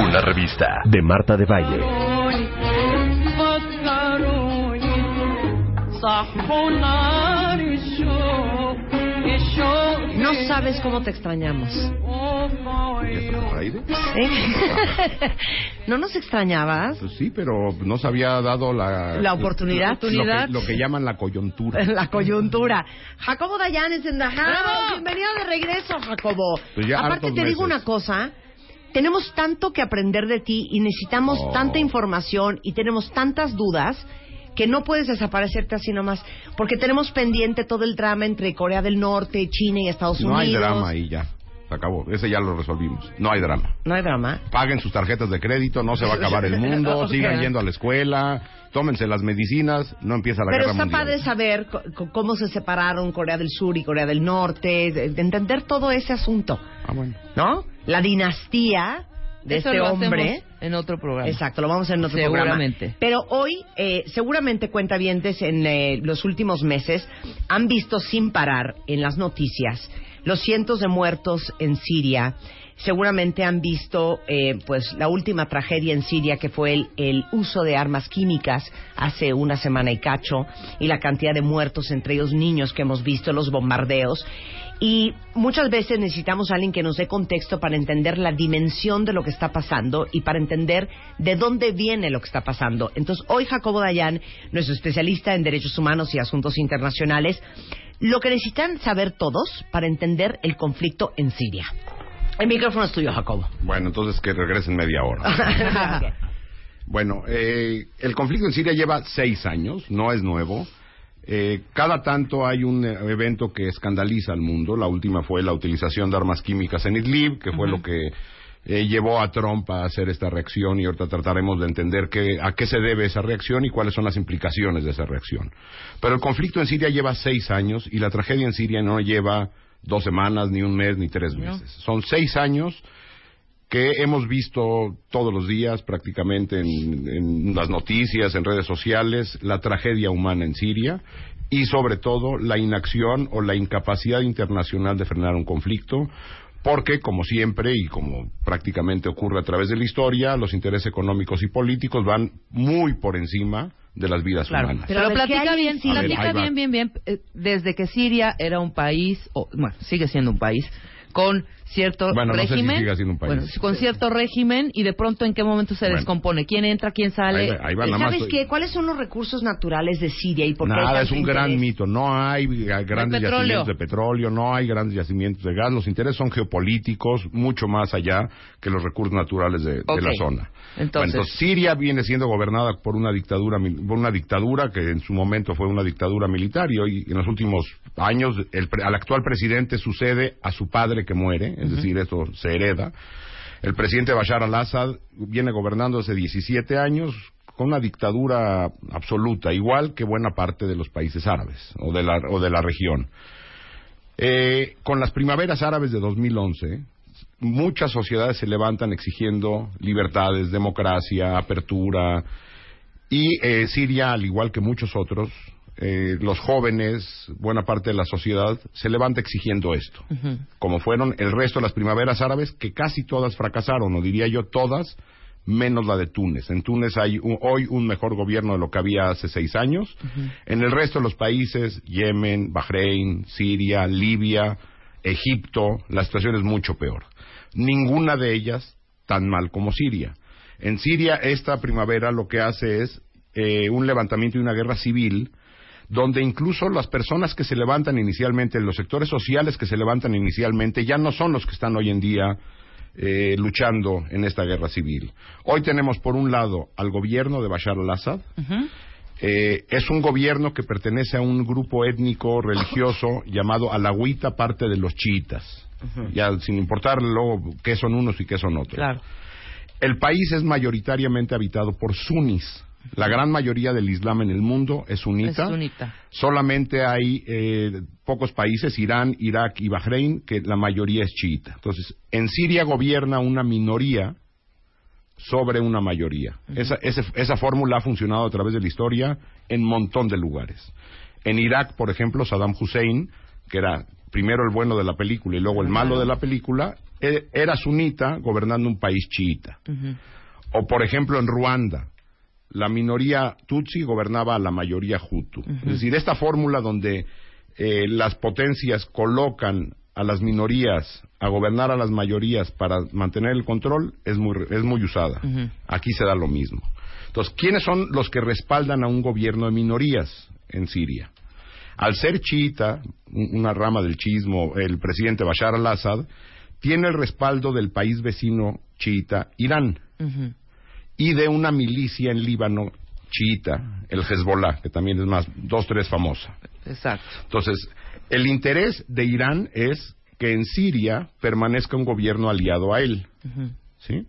Una revista de Marta de Baile. No sabes cómo te extrañamos. ¿Sí? ¿No nos extrañabas? Pues sí, pero no se había dado la... La oportunidad. Lo, que, lo que llaman la coyuntura. La coyuntura. Jacobo Dayan es en house. Bienvenido de regreso, Jacobo. Pues Aparte te digo meses. una cosa. Tenemos tanto que aprender de ti y necesitamos Oh. tanta información y tenemos tantas dudas que no puedes desaparecerte así nomás. Porque tenemos pendiente todo el drama entre Corea del Norte, China y Estados No Unidos. hay drama ahí ya. Se acabó. Ese ya lo resolvimos. No hay drama. No hay drama. Paguen sus tarjetas de crédito, no se va a acabar el mundo, Ok. sigan yendo a la escuela, tómense las medicinas, no empieza la Pero guerra está mundial. padre saber co- co- cómo se separaron Corea del Sur y Corea del Norte, de, de entender todo ese asunto, Ah, bueno. ¿no? La dinastía de Eso este lo hombre. hacemos en otro programa. Exacto, lo vamos a hacer en otro Seguramente. programa. Pero hoy, eh, seguramente cuentavientes en eh, los últimos meses han visto sin parar en las noticias los cientos de muertos en Siria. Seguramente han visto, eh, pues, la última tragedia en Siria que fue el, el uso de armas químicas hace una semana y cacho y la cantidad de muertos, entre ellos niños que hemos visto, los bombardeos. Y muchas veces necesitamos a alguien que nos dé contexto para entender la dimensión de lo que está pasando y para entender de dónde viene lo que está pasando. Entonces, hoy Jacobo Dayan, nuestro especialista en derechos humanos y asuntos internacionales, lo que necesitan saber todos para entender el conflicto en Siria. El micrófono es tuyo, Jacobo. Bueno, entonces que regresen media hora. Bueno, eh, el conflicto en Siria lleva seis años, no es nuevo. Eh, cada tanto hay un eh, evento que escandaliza al mundo. La última fue la utilización de armas químicas en Idlib, que fue lo que eh, llevó a Trump a hacer esta reacción y ahorita trataremos de entender qué- a qué se debe esa reacción y cuáles son las implicaciones de esa reacción. Pero el conflicto en Siria lleva seis años y la tragedia en Siria no lleva dos semanas, ni un mes, ni tres meses. Son seis años que hemos visto todos los días prácticamente en, en las noticias, en redes sociales, la tragedia humana en Siria y sobre todo la inacción o la incapacidad internacional de frenar un conflicto, porque como siempre y como prácticamente ocurre a través de la historia, los intereses económicos y políticos van muy por encima de las vidas Claro. humanas. Pero Pero, a ver, ¿qué platica hay bien, ver, platica va. bien, bien, bien. eh, Desde que Siria era un país, o, bueno, sigue siendo un país, con cierto Bueno, no sé si régimen. siga siendo un país. Bueno, con cierto régimen y de pronto en qué momento se Bueno. descompone. ¿Quién entra, quién sale? Ahí va- ahí va, nada más ¿Sabes estoy- qué? ¿Cuáles son los recursos naturales de Siria y por qué Nada, es un gran interés? mito. No hay eh, grandes yacimientos de petróleo, no hay grandes yacimientos de gas. Los intereses son geopolíticos, mucho más allá que los recursos naturales de, la zona. Entonces- Bueno, Siria viene siendo gobernada por una dictadura, por una dictadura que en su momento fue una dictadura militar y hoy, en los últimos años, el pre- al actual presidente sucede a su padre que muere, es decir, esto se hereda. El presidente Bashar al-Assad viene gobernando hace 17 años con una dictadura absoluta, igual que buena parte de los países árabes o de la, o de la región. Eh, con las primaveras árabes de 2011, muchas sociedades se levantan exigiendo libertades, democracia, apertura, y eh, Siria, al igual que muchos otros, eh, los jóvenes, buena parte de la sociedad, se levanta exigiendo esto. Como fueron el resto de las primaveras árabes, que casi todas fracasaron, o diría yo todas, menos la de Túnez. En Túnez hay un- hoy un mejor gobierno de lo que había hace seis años. En el resto de los países, Yemen, Bahrein, Siria, Libia, Egipto, la situación es mucho peor. Ninguna de ellas tan mal como Siria. En Siria, esta primavera lo que hace es eh, un levantamiento y una guerra civil, donde incluso las personas que se levantan inicialmente, los sectores sociales que se levantan inicialmente, ya no son los que están hoy en día eh, luchando en esta guerra civil. Hoy tenemos, por un lado, al gobierno de Bashar al-Assad. Eh, es un gobierno que pertenece a un grupo étnico religioso llamado Alawita, parte de los chiitas. Ya sin importar luego qué son unos y qué son otros. Claro. El país es mayoritariamente habitado por sunis. La gran mayoría del Islam en el mundo es sunita. Es sunita. Solamente hay eh, pocos países, Irán, Irak y Bahrein, que la mayoría es chiita. Entonces, en Siria gobierna una minoría sobre una mayoría. esa, esa fórmula ha funcionado a través de la historia en un montón de lugares. En Irak, por ejemplo, Saddam Hussein, que era primero el bueno de la película y luego el malo de la película, e- era sunita gobernando un país chiita. O, por ejemplo, en Ruanda, la minoría Tutsi gobernaba a la mayoría Hutu. Es decir, esta fórmula donde eh, las potencias colocan a las minorías a gobernar a las mayorías para mantener el control es muy, es muy usada. Aquí se da lo mismo. Entonces, ¿quiénes son los que respaldan a un gobierno de minorías en Siria? Al ser chiita, un- una rama del chiismo, el presidente Bashar al-Assad tiene el respaldo del país vecino chiita, Irán y de una milicia en Líbano chiita, el Hezbollah, que también es más, dos, tres famosa. Exacto. Entonces, el interés de Irán es que en Siria permanezca un gobierno aliado a él. ¿sí?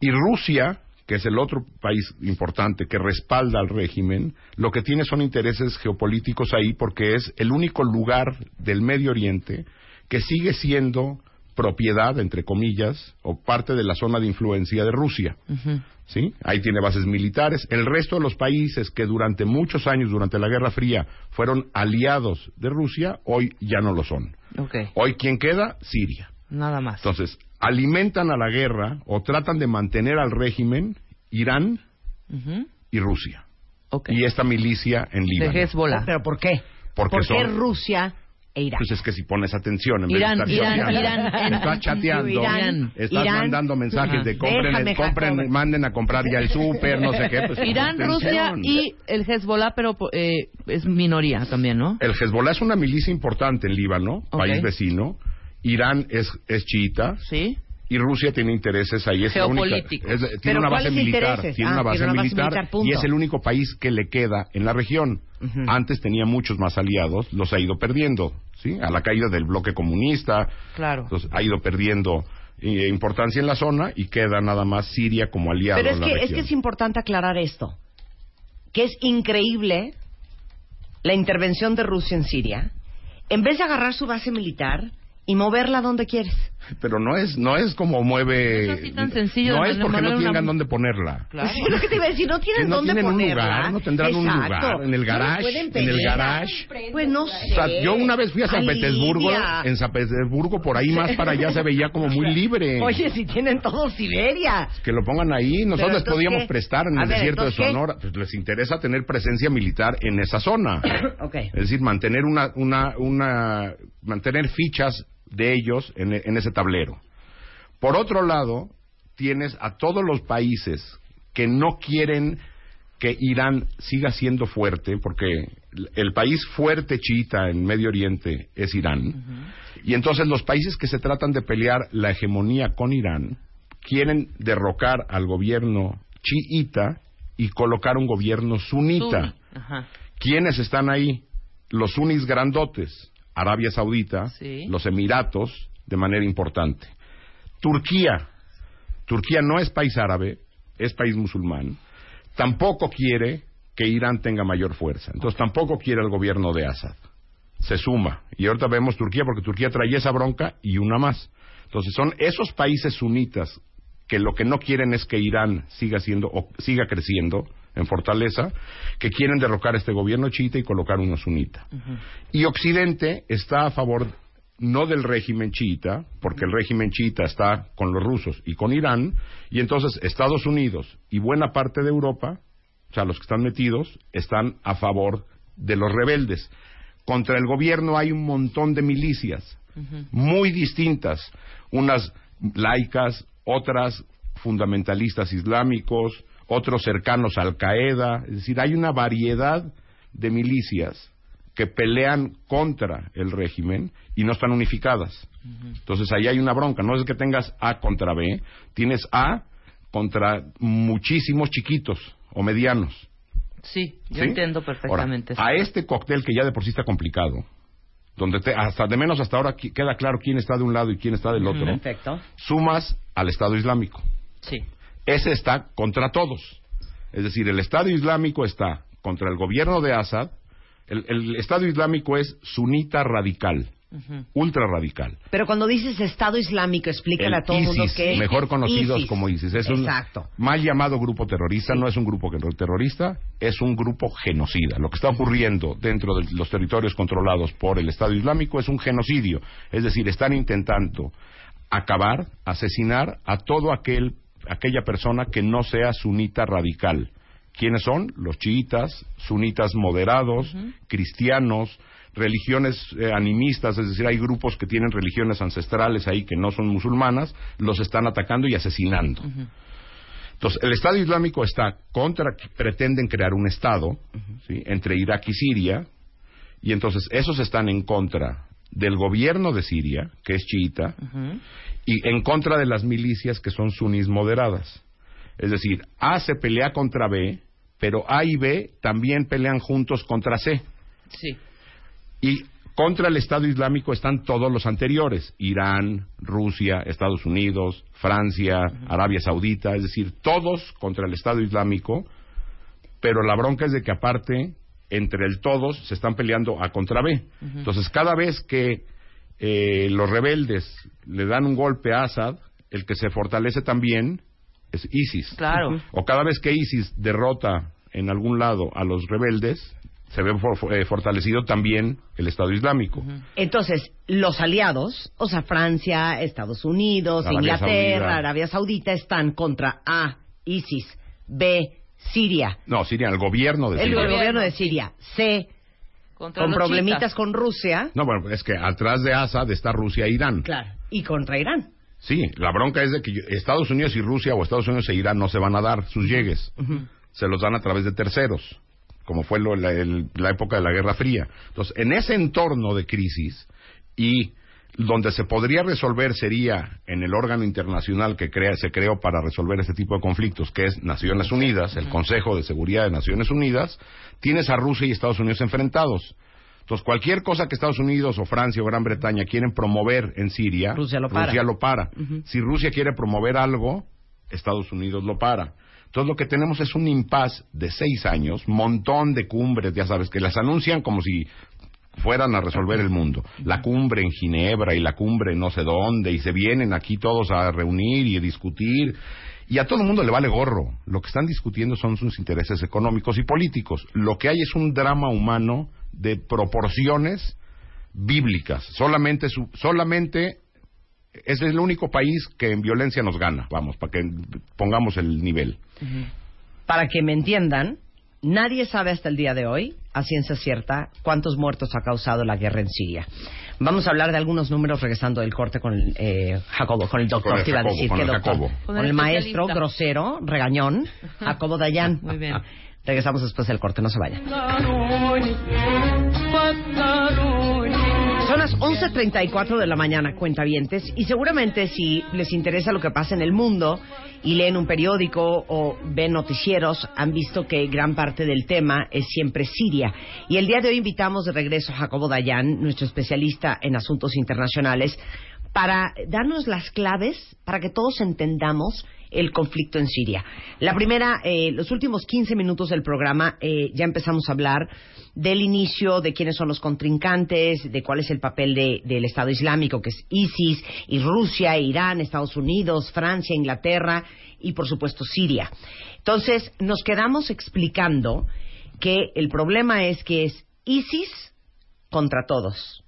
Y Rusia, que es el otro país importante que respalda al régimen, lo que tiene son intereses geopolíticos ahí porque es el único lugar del Medio Oriente que sigue siendo propiedad, entre comillas, o parte de la zona de influencia de Rusia. ¿Sí? Ahí tiene bases militares. El resto de los países que durante muchos años, durante la Guerra Fría, fueron aliados de Rusia, hoy ya no lo son. Ok. Hoy, ¿quién queda? Siria. Nada más. Entonces, alimentan a la guerra o tratan de mantener al régimen Irán y Rusia. Ok. Y esta milicia en De Líbano. Hezbollah. ¿Pero por qué? Porque ¿Por qué son- Rusia e Irán? Pues es que si pones atención, en Irán, vez de estar Irán, Irán. estás chateando, Irán, estás Irán. mandando mensajes de compren, Déjame, compren Jacob. manden a comprar ya el súper, no sé qué. Pues, Irán, Rusia y el Hezbollah, pero eh, es minoría también, ¿no? El Hezbollah es una milicia importante en Líbano, Ok. país vecino. Irán es, es chiita Sí. Y Rusia tiene intereses ahí. Es la única- es- tiene ¿Pero una base militar. Tiene Ah, una base tiene una base militar, y es el único país que le queda en la región. Antes tenía muchos más aliados, los ha ido perdiendo, ¿sí? A la caída del bloque comunista, Claro. entonces ha ido perdiendo eh, importancia en la zona y queda nada más Siria como aliado Pero es en la que, es región. que es importante aclarar esto. Que es increíble la intervención de Rusia en Siria. En vez de agarrar su base militar y moverla donde quieres. Pero no es, no es como mueve... No es así tan sencillo No de es porque no una- tengan dónde ponerla. Claro. Sí, lo que te iba a decir, no tienen no dónde tienen un lugar, no tendrán un lugar, en el No garage, en el garage. Pues no sé. O sea, yo una vez fui a San Petersburgo, en San Petersburgo, por ahí más para allá se veía como muy libre. Oye, si tienen todo Siberia. que lo pongan ahí, nosotros les podíamos ¿qué? prestar en A el ver, desierto de. Sonora. Pues les interesa tener presencia militar en esa zona. Ok. Es decir, mantener una, una, una, mantener fichas de ellos en, en ese tablero. Por otro lado, tienes a todos los países que no quieren que Irán siga siendo fuerte, porque el país fuerte chiita en Medio Oriente es Irán, y entonces los países que se tratan de pelear la hegemonía con Irán quieren derrocar al gobierno chiita y colocar un gobierno sunita. Ajá. ¿Quiénes están ahí? Los sunis grandotes, Arabia Saudita, Sí. los Emiratos, de manera importante. Turquía. Turquía no es país árabe, es país musulmán. Tampoco quiere que Irán tenga mayor fuerza. Entonces tampoco quiere el gobierno de Assad. Se suma. Y ahorita vemos Turquía porque Turquía trae esa bronca y una más. Entonces son esos países sunitas que lo que no quieren es que Irán siga siendo o siga creciendo en fortaleza, que quieren derrocar este gobierno chiita y colocar uno sunita. Y Occidente está a favor no del régimen chiita, porque el régimen chiita está con los rusos y con Irán, y entonces Estados Unidos y buena parte de Europa, o sea, los que están metidos, están a favor de los rebeldes. Contra el gobierno hay un montón de milicias, muy distintas, unas laicas, otras fundamentalistas islámicos, otros cercanos a Al Qaeda, es decir, hay una variedad de milicias que pelean contra el régimen y no están unificadas. Entonces ahí hay una bronca, no es que tengas A contra B, tienes A contra muchísimos chiquitos o medianos. Sí, yo ¿Sí? entiendo perfectamente. Ahora, a este cóctel que ya de por sí está complicado, donde te- hasta de menos hasta ahora queda claro quién está de un lado y quién está del otro, Perfecto. sumas al Estado Islámico. Sí. Ese está contra todos. Es decir, el Estado Islámico está contra el gobierno de Assad. El, el Estado Islámico es sunita radical, ultra radical. Pero cuando dices Estado Islámico, explícale El a todo el mundo que mejor conocidos ISIS. como ISIS. Es un Exacto. mal llamado grupo terrorista, no es un grupo terrorista, es un grupo genocida. Lo que está ocurriendo dentro de los territorios controlados por el Estado Islámico es un genocidio. Es decir, están intentando acabar, asesinar a todo aquel aquella persona que no sea sunita radical. ¿Quiénes son? Los chiitas, sunitas moderados, cristianos, religiones eh, animistas, es decir, hay grupos que tienen religiones ancestrales ahí que no son musulmanas, los están atacando y asesinando. Entonces, el Estado Islámico está contra, pretenden crear un Estado ¿sí? entre Irak y Siria, y entonces esos están en contra del gobierno de Siria, que es chiita, y en contra de las milicias que son sunis moderadas. Es decir, A se pelea contra B, pero A y B también pelean juntos contra C. Sí. Y contra el Estado Islámico están todos los anteriores, Irán, Rusia, Estados Unidos, Francia, Arabia Saudita, es decir, todos contra el Estado Islámico, pero la bronca es de que aparte, entre el todos, se están peleando A contra B. Entonces, cada vez que eh, los rebeldes le dan un golpe a Assad, el que se fortalece también es ISIS. Claro. O cada vez que ISIS derrota en algún lado a los rebeldes, se ve for- eh, fortalecido también el Estado Islámico. Entonces, los aliados, o sea, Francia, Estados Unidos, Arabia Inglaterra, Saudita. Arabia Saudita, están contra A, ISIS, B, Siria, No, Siria, el gobierno de el Siria. gobierno de Siria, C, Contra con problemitas con Rusia, No, bueno, es que atrás de Assad está Rusia e Irán. claro, y contra Irán. Sí, la bronca es de que Estados Unidos y Rusia o Estados Unidos e Irán no se van a dar sus llegues. Se los dan a través de terceros, como fue lo- la, el- la época de la Guerra Fría. Entonces, en ese entorno de crisis y donde se podría resolver sería en el órgano internacional que crea, se creó para resolver este tipo de conflictos, que es Naciones Unidas, el Consejo de Seguridad de Naciones Unidas, tienes a Rusia y Estados Unidos enfrentados. Entonces, cualquier cosa que Estados Unidos o Francia o Gran Bretaña quieren promover en Siria, Rusia lo para. Rusia lo para. Si Rusia quiere promover algo, Estados Unidos lo para. Entonces, lo que tenemos es un impas de seis años, montón de cumbres, ya sabes, que las anuncian como si fueran a resolver el mundo. La cumbre en Ginebra y la cumbre no sé dónde, y se vienen aquí todos a reunir y discutir. Y a todo el mundo le vale gorro. Lo que están discutiendo son sus intereses económicos y políticos. Lo que hay es un drama humano de proporciones bíblicas. Solamente, su- solamente es el único país que en violencia nos gana. Vamos, para que pongamos el nivel. Para que me entiendan, nadie sabe hasta el día de hoy, a ciencia cierta, cuántos muertos ha causado la guerra en Siria. Vamos a hablar de algunos números regresando del corte con el, eh, Jacobo, con el doctor, Con el te iba a decir con que el doctor. Jacobo. Con, el, maestro grosero, regañón, Jacobo Dayan. Muy bien. Regresamos después del corte, no se vayan. Son las 11.34 de la mañana, cuentavientes, y seguramente si les interesa lo que pasa en el mundo y leen un periódico o ven noticieros, han visto que gran parte del tema es siempre Siria. Y el día de hoy invitamos de regreso a Jacobo Dayan, nuestro especialista en asuntos internacionales, para darnos las claves para que todos entendamos el conflicto en Siria. La primera, eh, los últimos 15 minutos del programa, eh, ya empezamos a hablar del inicio, de quiénes son los contrincantes, de cuál es el papel de- del Estado Islámico, que es ISIS, y Rusia, Irán, Estados Unidos, Francia, Inglaterra y, por supuesto, Siria. Entonces, nos quedamos explicando que el problema es que es ISIS contra todos,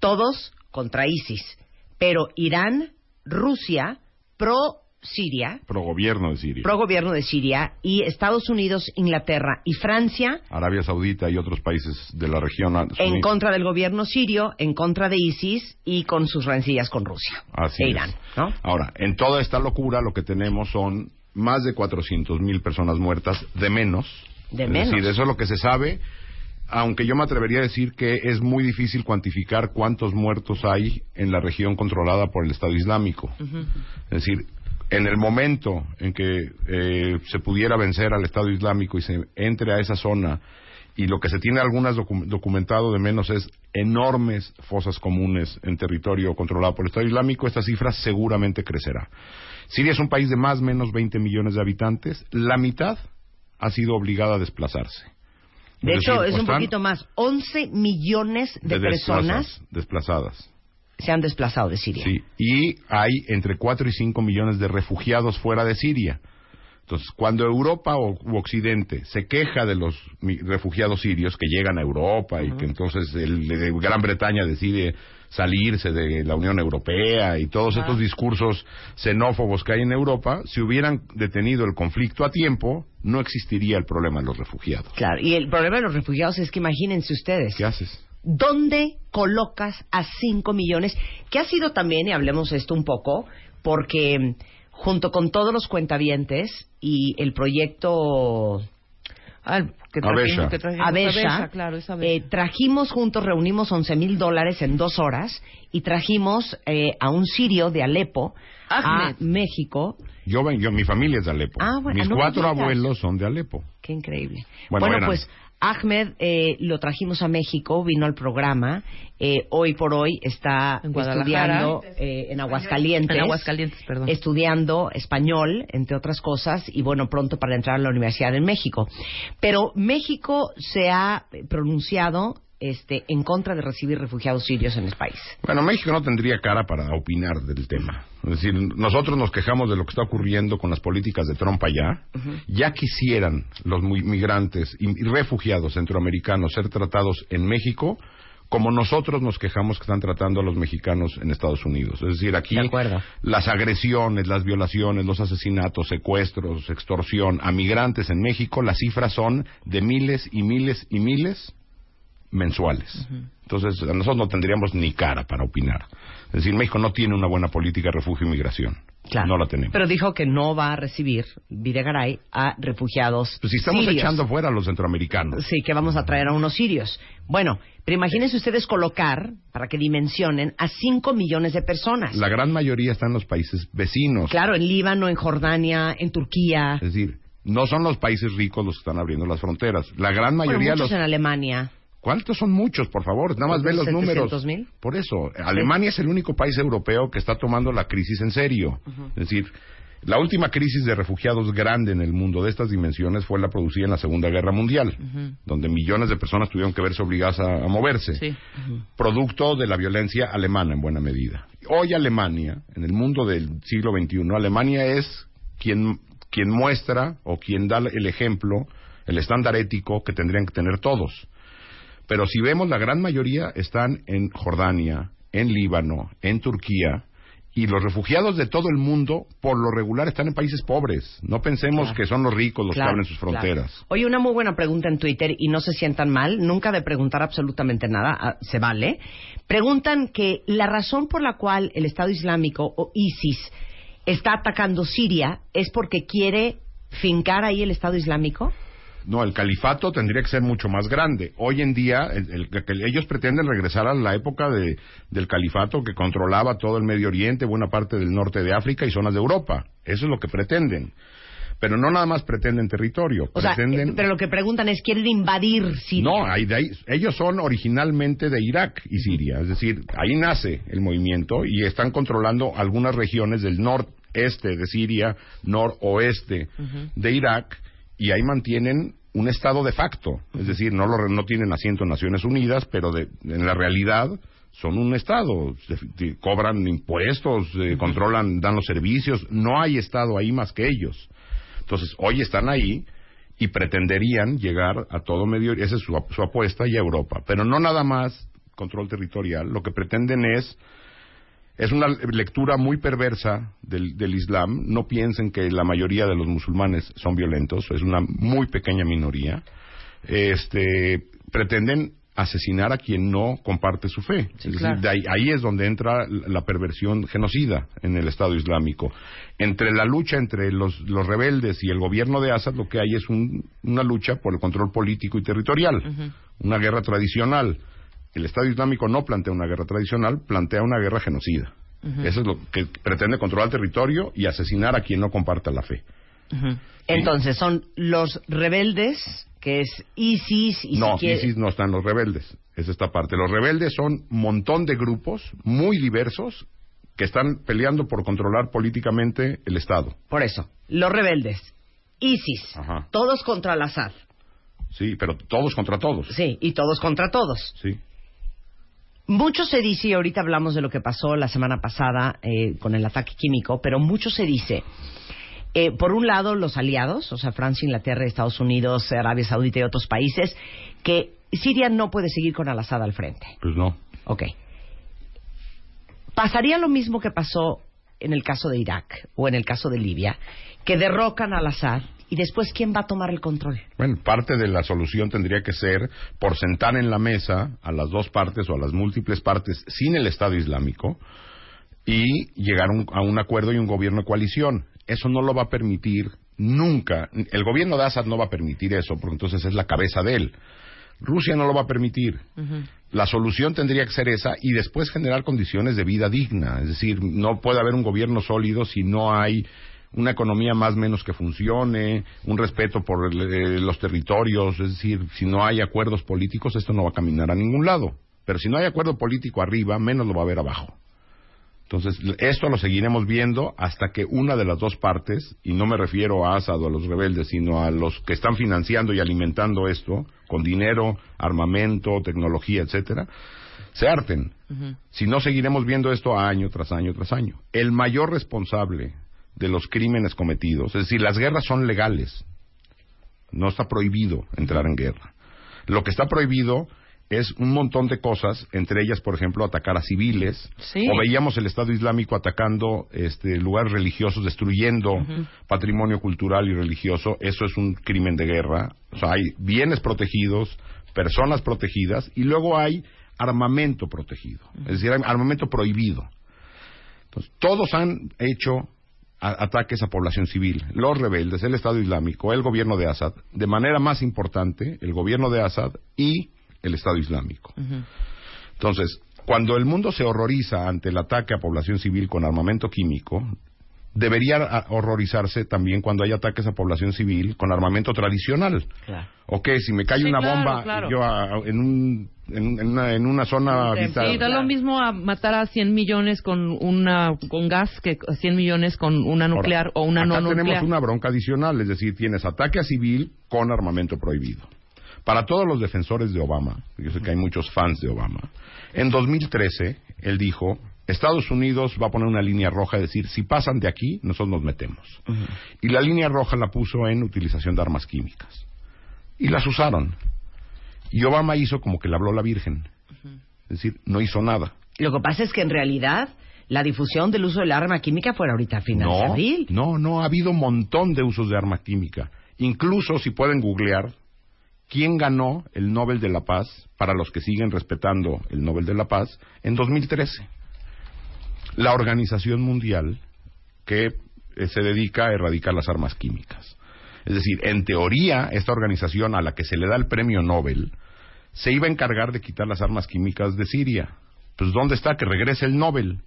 todos contra ISIS, pero Irán, Rusia, pro Siria, Pro gobierno de Siria. pro gobierno de Siria, y Estados Unidos, Inglaterra y Francia Arabia Saudita y otros países de la región. en suní. contra del gobierno sirio, en contra de ISIS y con sus rencillas con Rusia Así e es. Irán, ¿no? Ahora, en toda esta locura lo que tenemos son más de 400 mil personas muertas de menos. De es menos. decir, eso es lo que se sabe, aunque yo me atrevería a decir que es muy difícil cuantificar cuántos muertos hay en la región controlada por el Estado Islámico. Es decir, en el momento en que eh, se pudiera vencer al Estado Islámico y se entre a esa zona y lo que se tiene algunas docu- documentado de menos es enormes fosas comunes en territorio controlado por el Estado Islámico, esta cifra seguramente crecerá. Siria es un país de más o menos 20 millones de habitantes, la mitad ha sido obligada a desplazarse. De Es hecho, decir, es un poquito más. 11 millones de, personas desplazadas. se han desplazado de Siria. Sí, y hay entre 4 y 5 millones de refugiados fuera de Siria. Entonces, cuando Europa o u Occidente se queja de los refugiados sirios que llegan a Europa y que entonces el, Gran Bretaña decide salirse de la Unión Europea y todos estos discursos xenófobos que hay en Europa, si hubieran detenido el conflicto a tiempo, no existiría el problema de los refugiados. Claro, y el problema de los refugiados es que imagínense ustedes. ¿Qué haces? ¿Dónde colocas a 5 millones? Que ha sido también, y hablemos de esto un poco, porque mm, junto con todos los cuentavientes y el proyecto Ah, que Abesha. trajimos, que trajimos Abesha, Abesha, claro, es Abesha. eh, trajimos juntos, reunimos 11 mil dólares en dos horas y trajimos eh, a un sirio de Alepo Ahmed. a México. Yo, ven- yo, mi familia es de Alepo. Ah, bueno, Mis no cuatro abuelos son de Alepo. Qué increíble. Bueno, pues Ahmed eh, lo trajimos a México, vino al programa. eh, hoy por hoy está En estudiando eh, en Aguascalientes. En Aguascalientes, perdón. Estudiando español, entre otras cosas, y bueno, pronto para entrar a la universidad en México. Pero México se ha pronunciado este, en contra de recibir refugiados sirios en el país. Bueno, México no tendría cara para opinar del tema. Es decir, nosotros nos quejamos de lo que está ocurriendo con las políticas de Trump allá. Ya quisieran los migrantes y refugiados centroamericanos ser tratados en México como nosotros nos quejamos que están tratando a los mexicanos en Estados Unidos. Es decir, aquí De las agresiones, las violaciones, los asesinatos, secuestros, extorsión a migrantes en México, las cifras son de miles y miles y miles mensuales. Entonces, a nosotros no tendríamos ni cara para opinar. Es decir, México no tiene una buena política de refugio y migración. Claro. No la tenemos. Pero dijo que no va a recibir Videgaray a refugiados pues si estamos sirios. echando fuera a los centroamericanos. Sí, que vamos a traer a unos sirios. Bueno, pero imagínense ustedes colocar, para que dimensionen, a 5 millones de personas. La gran mayoría está en los países vecinos. Claro, en Líbano, en Jordania, en Turquía. Es decir, no son los países ricos los que están abriendo las fronteras. La gran Bueno, mayoría muchos los en Alemania. ¿Cuántos son muchos, por favor? Nada más ve los 700,000. números. Por eso, Alemania es el único país europeo que está tomando la crisis en serio. Es decir, la última crisis de refugiados grande en el mundo de estas dimensiones fue la producida en la Segunda Guerra Mundial, donde millones de personas tuvieron que verse obligadas a, a moverse, Sí. producto de la violencia alemana en buena medida. Hoy Alemania, en el mundo del siglo XXI, Alemania es quien, quien muestra o quien da el ejemplo, el estándar ético que tendrían que tener todos. Pero si vemos, la gran mayoría están en Jordania, en Líbano, en Turquía, y los refugiados de todo el mundo, por lo regular, están en países pobres. No pensemos Claro. que son los ricos los Claro, que abren sus fronteras. claro. Oye, una muy buena pregunta en Twitter y no se sientan mal, nunca de preguntar absolutamente nada, ah, se vale. Preguntan que la razón por la cual el Estado Islámico o ISIS está atacando Siria es porque quiere fincar ahí el Estado Islámico. No, el califato tendría que ser mucho más grande. Hoy en día, el- ellos pretenden regresar a la época de- del califato que controlaba todo el Medio Oriente, buena parte del norte de África y zonas de Europa. Eso es lo que pretenden. Pero no nada más pretenden territorio, O pretenden... eh, pero lo que preguntan es, ¿quieren invadir Siria? No, ahí de ahí- ellos son originalmente de Irak y Siria, es decir, ahí nace el movimiento y están controlando algunas regiones del noreste de Siria, noroeste de Irak y ahí mantienen un estado de facto, es decir, no lo, no tienen asiento en Naciones Unidas, pero de- en la realidad son un estado, de- de- cobran impuestos, eh, controlan, dan los servicios, no hay estado ahí más que ellos. Entonces, hoy están ahí y pretenderían llegar a todo Medio Oriente, esa es su, su apuesta, y a Europa. Pero no nada más control territorial, lo que pretenden es Es una lectura muy perversa del, del Islam. No piensen que la mayoría de los musulmanes son violentos, es una muy pequeña minoría. Este, pretenden asesinar a quien no comparte su fe. Sí, es decir, claro. de ahí, ahí es donde entra la perversión genocida en el Estado Islámico. Entre la lucha entre los, los rebeldes y el gobierno de Assad, lo que hay es un- una lucha por el control político y territorial, una guerra tradicional. El Estado Islámico no plantea una guerra tradicional, plantea una guerra genocida. Eso es lo que pretende controlar el territorio y asesinar a quien no comparta la fe. Entonces, son los rebeldes, que es ISIS y no, si quiere- ISIS no están los rebeldes. Es esta parte. Los rebeldes son un montón de grupos muy diversos que están peleando por controlar políticamente el Estado. Por eso, los rebeldes, ISIS, Ajá. todos contra el Assad. Sí, pero todos contra todos. Sí, y todos contra todos. Sí. Mucho se dice, y ahorita hablamos de lo que pasó la semana pasada eh, con el ataque químico, pero mucho se dice, eh, por un lado, los aliados, o sea, Francia, Inglaterra, Estados Unidos, Arabia Saudita y otros países, que Siria no puede seguir con Al-Assad al frente. Pues no. Ok. ¿Pasaría lo mismo que pasó en el caso de Irak o en el caso de Libia, que derrocan al Assad y después quién va a tomar el control? Bueno, parte de la solución tendría que ser por sentar en la mesa a las dos partes o a las múltiples partes sin el Estado Islámico y llegar un- a un acuerdo y un gobierno de coalición. Eso no lo va a permitir nunca. El gobierno de Assad no va a permitir eso, porque entonces es la cabeza de él. Rusia no lo va a permitir. La solución tendría que ser esa y después generar condiciones de vida digna. Es decir, no puede haber un gobierno sólido si no hay una economía más o menos que funcione, un respeto por el- eh, los territorios. Es decir, si no hay acuerdos políticos, esto no va a caminar a ningún lado. Pero si no hay acuerdo político arriba, menos lo va a haber abajo. Entonces, esto lo seguiremos viendo hasta que una de las dos partes, y no me refiero a Assad o a los rebeldes, sino a los que están financiando y alimentando esto, con dinero, armamento, tecnología, etcétera, se harten. Si no, seguiremos viendo esto año tras año tras año. El mayor responsable de los crímenes cometidos, es decir, las guerras son legales. No está prohibido entrar en guerra. Lo que está prohibido es un montón de cosas, entre ellas, por ejemplo, atacar a civiles. Sí. O veíamos el Estado Islámico atacando este, lugares religiosos, destruyendo patrimonio cultural y religioso. Eso es un crimen de guerra. O sea, hay bienes protegidos, personas protegidas y luego hay armamento protegido. Es decir, hay armamento prohibido. Entonces, todos han hecho a- ataques a población civil. Los rebeldes, el Estado Islámico, el gobierno de Assad, de manera más importante, el gobierno de Assad y el Estado Islámico. Entonces, cuando el mundo se horroriza ante el ataque a población civil con armamento químico, debería horrorizarse también cuando hay ataques a población civil con armamento tradicional. Claro. Ok, si me cae Sí, una claro, bomba claro. yo a- en, un, en, en una, en una zona Sí, habitada- Sí, da Claro. lo mismo a matar a 100 millones con una con gas que a 100 millones con una Ahora, nuclear o una acá no nuclear. tenemos una bronca adicional, es decir, tienes ataque a civil con armamento prohibido. Para todos los defensores de Obama, yo sé que hay muchos fans de Obama, en 2013 él dijo, Estados Unidos va a poner una línea roja, es decir, si pasan de aquí, nosotros nos metemos. Y la línea roja la puso en utilización de armas químicas. Y las usaron. Y Obama hizo como que le habló la Virgen. Es decir, no hizo nada. Lo que pasa es que en realidad la difusión del uso del arma química fue ahorita a de No, abril. no, no, ha habido un montón de usos de arma química. Incluso si pueden googlear quién ganó el Nobel de la Paz, para los que siguen respetando el Nobel de la Paz, en 2013. La Organización Mundial que eh, se dedica a erradicar las armas químicas. Es decir, en teoría, esta organización a la que se le da el premio Nobel se iba a encargar de quitar las armas químicas de Siria. Pues ¿dónde está? Que regrese el Nobel.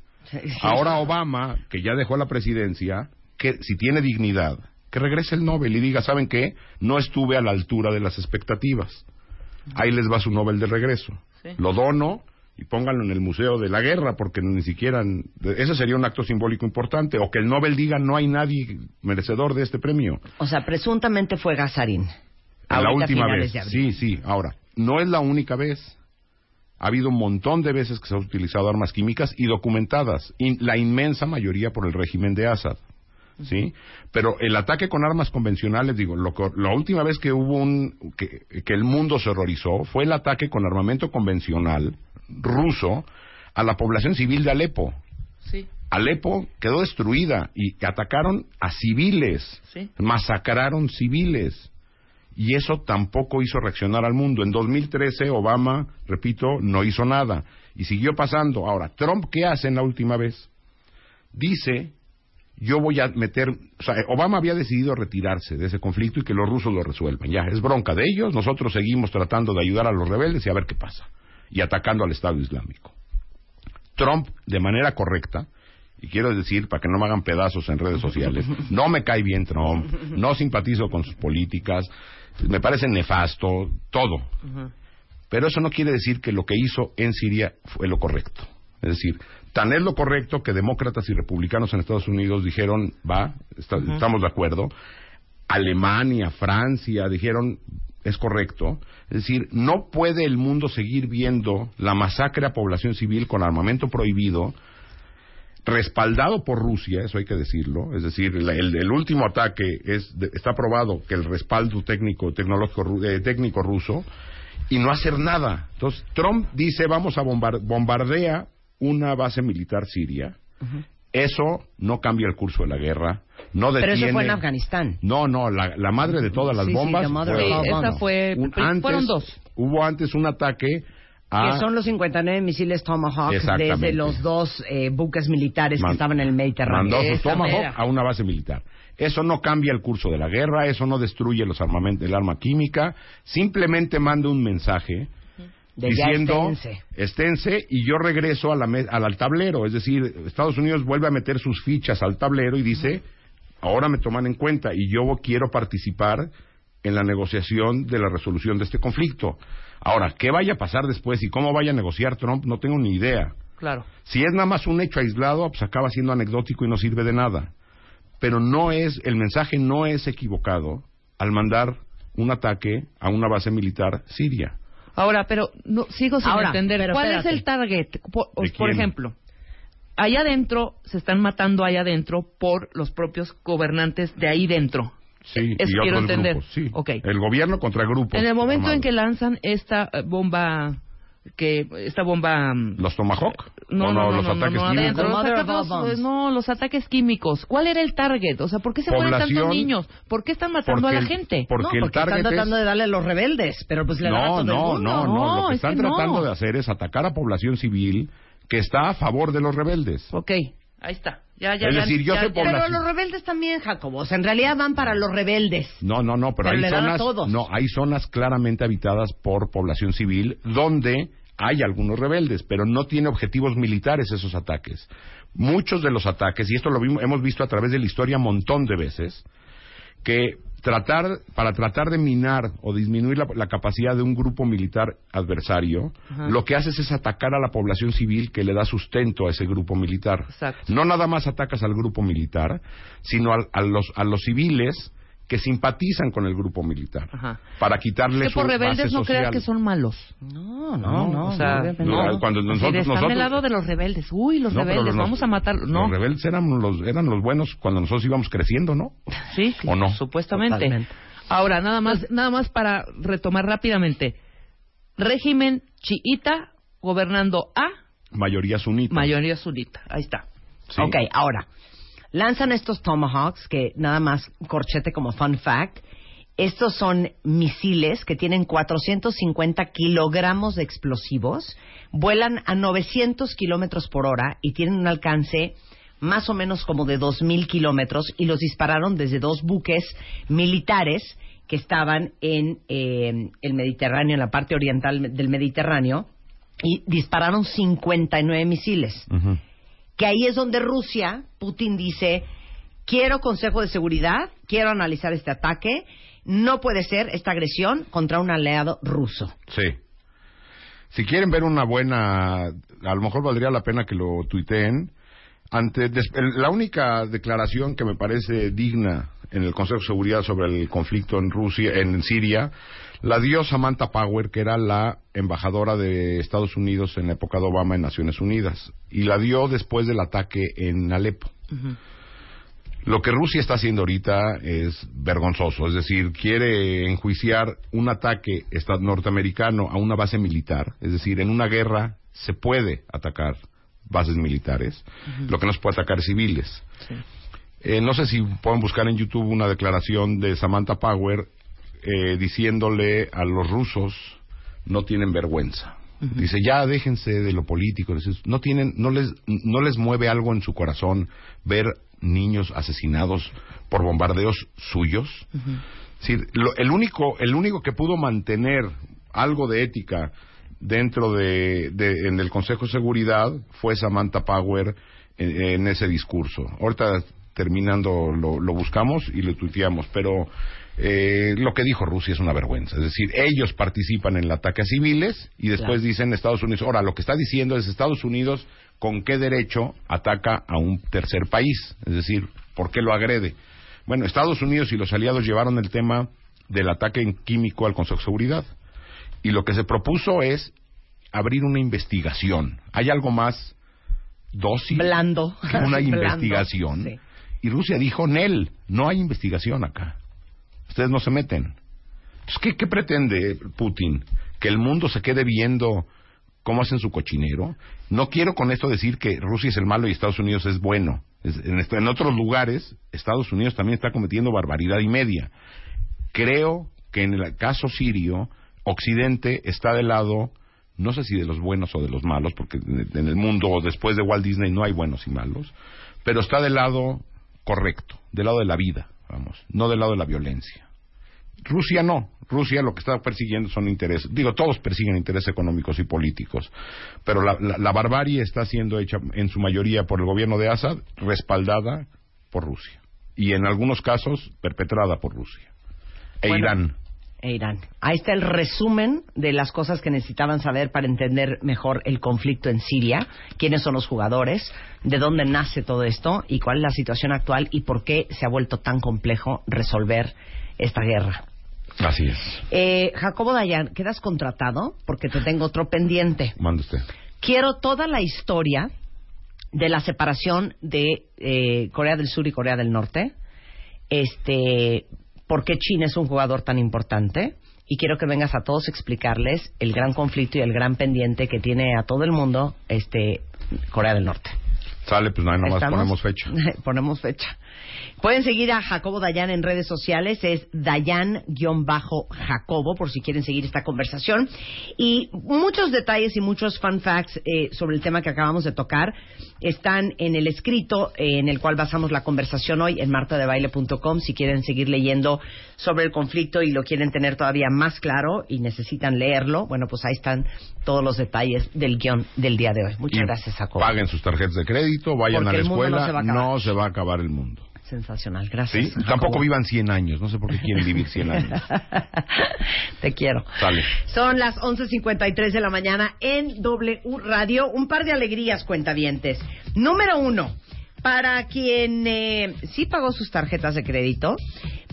Ahora Obama, que ya dejó la presidencia, que si tiene dignidad, que regrese el Nobel y diga, ¿saben qué? No estuve a la altura de las expectativas. Ahí les va su Nobel de regreso. Sí. Lo dono y pónganlo en el Museo de la Guerra, porque ni siquiera... Ese sería un acto simbólico importante. O que el Nobel diga, no hay nadie merecedor de este premio. O sea, presuntamente fue Gazarín. la a última finales vez. Sí, sí. Ahora, no es la única vez. Ha habido un montón de veces que se han utilizado armas químicas y documentadas. La inmensa mayoría por el régimen de Assad. ¿Sí? Pero el ataque con armas convencionales, digo, lo la última vez que hubo un. Que, que el mundo se horrorizó fue el ataque con armamento convencional ruso a la población civil de Alepo. Sí. Alepo quedó destruida y atacaron a civiles, Sí. masacraron civiles. Y eso tampoco hizo reaccionar al mundo. En 2013 Obama, repito, no hizo nada y siguió pasando. Ahora, Trump, ¿qué hace en la última vez? Dice, yo voy a meter, o sea, Obama había decidido retirarse de ese conflicto y que los rusos lo resuelvan. Ya, es bronca de ellos, nosotros seguimos tratando de ayudar a los rebeldes y a ver qué pasa. Y atacando al Estado Islámico. Trump, de manera correcta, y quiero decir, para que no me hagan pedazos en redes sociales, no me cae bien Trump, no simpatizo con sus políticas, me parece nefasto, todo. Pero eso no quiere decir que lo que hizo en Siria fue lo correcto. Es decir, tan es lo correcto que demócratas y republicanos en Estados Unidos dijeron, va, está- estamos de acuerdo. Alemania, Francia dijeron, es correcto. Es decir, no puede el mundo seguir viendo la masacre a población civil con armamento prohibido, respaldado por Rusia, eso hay que decirlo. Es decir, el, último ataque es, está probado que el respaldo técnico, tecnológico, eh, técnico ruso, y no hacer nada. Entonces, Trump dice, vamos a bombar bombardea una base militar siria. Eso no cambia el curso de la guerra, no Pero detiene... eso fue en Afganistán. No, no, la, la madre de todas las Sí, bombas fue- Sí, esa fue. un- pri- antes, fueron dos. Hubo antes un ataque a... Que son los 59 misiles Tomahawk desde los dos eh, buques militares Man- que estaban en el Mediterráneo. Mandó sus Tomahawk mera. a una base militar. Eso no cambia el curso de la guerra, eso no destruye los armamentos, el arma química, simplemente manda un mensaje De diciendo esténse. esténse y yo regreso a la me- al, al tablero, es decir, Estados Unidos vuelve a meter sus fichas al tablero y dice, ahora me toman en cuenta y yo quiero participar en la negociación de la resolución de este conflicto. Ahora, ¿qué vaya a pasar después y cómo vaya a negociar Trump? No tengo ni idea. Claro. Si es nada más un hecho aislado, pues acaba siendo anecdótico y no sirve de nada. Pero no es, el mensaje no es equivocado al mandar un ataque a una base militar siria. Ahora, pero no, sigo sin Ahora, entender. ¿Cuál espérate. es el target? Por, ¿De por ejemplo, allá adentro se están matando allá adentro por los propios gobernantes de ahí dentro. Sí, Eso y quiero otros entender. grupos, sí. Ok. El gobierno contra grupos. En el momento en que lanzan esta eh, bomba, que esta bomba mm, ¿Los Tomahawk? No, ¿O no, no, los no, ataques no, químicos? adentro, los no, los ataques químicos. ¿Cuál era el target? O sea, ¿por qué se mueren tantos niños? ¿Por qué están matando a la el- gente? porque no, el porque target están tratando es- de darle a los rebeldes, pero pues le dan a No, todo el no, mundo. no, no. No, Lo que es están que no. tratando de hacer es atacar a población civil que está a favor de los rebeldes. Ok, ahí está. Ya, ya, Es decir, yo ya, ya. por Pero la- los rebeldes también, Jacobo. O sea, en realidad van para los rebeldes. No, no, no, pero, Pero hay zonas, no, hay zonas claramente habitadas por población civil donde hay algunos rebeldes, pero no tiene objetivos militares esos ataques. Muchos de los ataques, y esto lo vimos- hemos visto a través de la historia un montón de veces, que tratar, para tratar de minar o disminuir la, la capacidad de un grupo militar adversario, Ajá. lo que haces es atacar a la población civil que le da sustento a ese grupo militar. Exacto. No nada más atacas al grupo militar, sino al- a, los, a los civiles que simpatizan con el grupo militar, Ajá. para quitarle que su por base rebeldes no creas social. que son malos. No, no, no. o sea, obviamente no, no. cuando nosotros- están nosotros- del lado de los rebeldes. Uy, los No, rebeldes, los- vamos a matar. No, Los rebeldes eran los, eran los buenos cuando nosotros íbamos creciendo, ¿no? sí, sí, ¿O no? supuestamente. Totalmente. Ahora, nada más, nada más para retomar rápidamente. Régimen chiita gobernando a Mayoría sunita. mayoría sunita. Ahí está. Sí. Ok, ahora. Lanzan estos Tomahawks, que nada más corchete como fun fact. Estos son misiles que tienen 450 kilogramos de explosivos, vuelan a 900 kilómetros por hora y tienen un alcance más o menos como de 2.000 kilómetros y los dispararon desde dos buques militares que estaban en eh, el Mediterráneo, en la parte oriental del Mediterráneo, y dispararon 59 misiles Ujú. Que ahí es donde Rusia, Putin dice, quiero Consejo de Seguridad, quiero analizar este ataque, no puede ser esta agresión contra un aliado ruso. Sí. Si quieren ver una buena, a lo mejor valdría la pena que lo tuiteen. Ante, la única declaración que me parece digna en el Consejo de Seguridad sobre el conflicto en Rusia, en Siria, la dio Samantha Power, que era la embajadora de Estados Unidos en la época de Obama en Naciones Unidas, y la dio después del ataque en Alepo. Lo que Rusia está haciendo ahorita es vergonzoso, es decir, quiere enjuiciar un ataque norteamericano a una base militar, es decir, en una guerra se puede atacar bases militares. Lo que nos puede atacar es civiles. Eh, no sé si pueden buscar en YouTube una declaración de Samantha Power eh, diciéndole a los rusos no tienen vergüenza. Dice, ya déjense de lo político. No, tienen, no, les, no les mueve algo en su corazón ver niños asesinados por bombardeos suyos. el, único, el único que pudo mantener algo de ética dentro de, en el Consejo de Seguridad fue Samantha Power en, ese discurso. Ahorita terminando lo, lo buscamos y lo tuiteamos, pero eh, lo que dijo Rusia es una vergüenza. Es decir, ellos participan en el ataque a civiles y después dicen Estados Unidos. Ahora, lo que está diciendo es Estados Unidos con qué derecho ataca a un tercer país. Es decir, ¿por qué lo agrede? Bueno, Estados Unidos y los aliados llevaron el tema del ataque químico al Consejo de Seguridad. Y lo que se propuso es abrir una investigación. ¿Hay algo más dócil Blando. que una investigación? Y Rusia dijo, Nel, no hay investigación acá. Ustedes no se meten. ¿qué, ¿qué, pretende Putin? ¿Que el mundo se quede viendo cómo hacen su cochinero? No quiero con esto decir que Rusia es el malo y Estados Unidos es bueno. En, en otros lugares, Estados Unidos también está cometiendo barbaridad y media. Creo que en el caso sirio, Occidente está del lado, no sé si de los buenos o de los malos, porque en el mundo después de Walt Disney no hay buenos y malos, pero está del lado correcto, del lado de la vida vamos, no del lado de la violencia. Rusia no. Rusia lo que está persiguiendo son intereses. Digo, todos persiguen intereses económicos y políticos. Pero la, barbarie está siendo hecha en su mayoría por el gobierno de Assad, respaldada por Rusia. Y en algunos casos, perpetrada por Rusia. E Irán e Irán. Ahí está el resumen de las cosas que necesitaban saber para entender mejor el conflicto en Siria, quiénes son los jugadores, de dónde nace todo esto y cuál es la situación actual y por qué se ha vuelto tan complejo resolver esta guerra. Así es. Eh, Jacobo Dayan, quedas contratado porque te tengo otro pendiente. Mande usted. Quiero toda la historia de la separación de eh, Corea del Sur y Corea del Norte. Este, por qué China es un jugador tan importante y quiero que vengas a todos a explicarles el gran conflicto y el gran pendiente que tiene a todo el mundo este Corea del Norte. Sale, pues nada, nomás ponemos fecha. ponemos fecha. Pueden seguir a Jacobo Dayan en redes sociales, es Dayan-Jacobo, por si quieren seguir esta conversación. Y muchos detalles y muchos fun facts eh, sobre el tema que acabamos de tocar están en el escrito eh, en el cual basamos la conversación hoy en martadebaile.com. Si quieren seguir leyendo sobre el conflicto y lo quieren tener todavía más claro y necesitan leerlo, bueno, pues ahí están todos los detalles del guion del día de hoy. Muchas gracias, Jacobo. Paguen sus tarjetas de crédito, vayan a la escuela, no se va a acabar el mundo. Sensacional, gracias. ¿Sí? Tampoco vivan 100 años, no sé por qué quieren vivir 100 años. Te quiero. Sale. Son las 11.53 de la mañana en W Radio. Un par de alegrías, cuentavientes. Número uno, para quien eh, sí pagó sus tarjetas de crédito,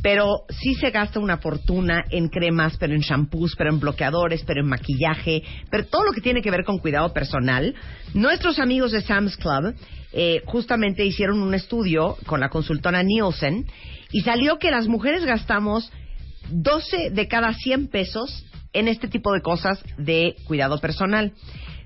pero sí se gasta una fortuna en cremas, pero en shampoos, pero en bloqueadores, pero en maquillaje, pero todo lo que tiene que ver con cuidado personal. Nuestros amigos de Sam's Club eh, justamente hicieron un estudio con la consultora Nielsen y salió que las mujeres gastamos 12 de cada 100 pesos en este tipo de cosas de cuidado personal.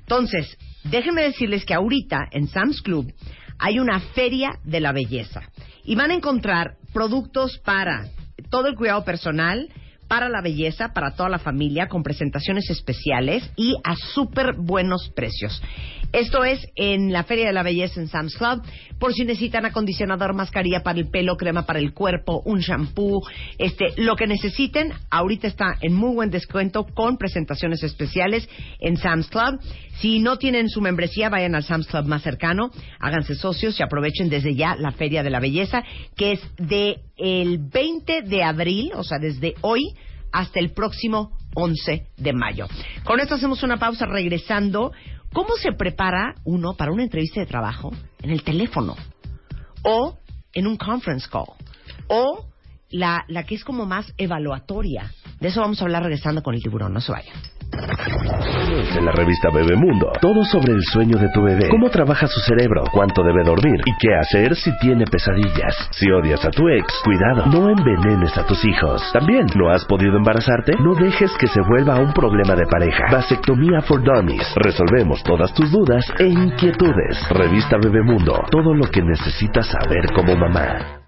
Entonces, déjenme decirles que ahorita en Sam's Club hay una feria de la belleza y van a encontrar productos para todo el cuidado personal, para la belleza, para toda la familia, con presentaciones especiales y a súper buenos precios. Esto es en la Feria de la Belleza en Sam's Club. Por si necesitan acondicionador, mascarilla para el pelo, crema para el cuerpo, un shampoo, este, lo que necesiten, ahorita está en muy buen descuento con presentaciones especiales en Sam's Club. Si no tienen su membresía, vayan al Sam's Club más cercano, háganse socios y aprovechen desde ya la Feria de la Belleza, que es de el 20 de abril, o sea, desde hoy hasta el próximo 11 de mayo. Con esto hacemos una pausa regresando. ¿Cómo se prepara uno para una entrevista de trabajo en el teléfono? O en un conference call. O la, la que es como más evaluatoria. De eso vamos a hablar regresando con el tiburón. No se vayan. En la revista Bebemundo, todo sobre el sueño de tu bebé, cómo trabaja su cerebro, cuánto debe dormir y qué hacer si tiene pesadillas. Si odias a tu ex, cuidado, no envenenes a tus hijos. También, ¿no has podido embarazarte? No dejes que se vuelva un problema de pareja. Vasectomía for Dummies. Resolvemos todas tus dudas e inquietudes. Revista Bebemundo, todo lo que necesitas saber como mamá.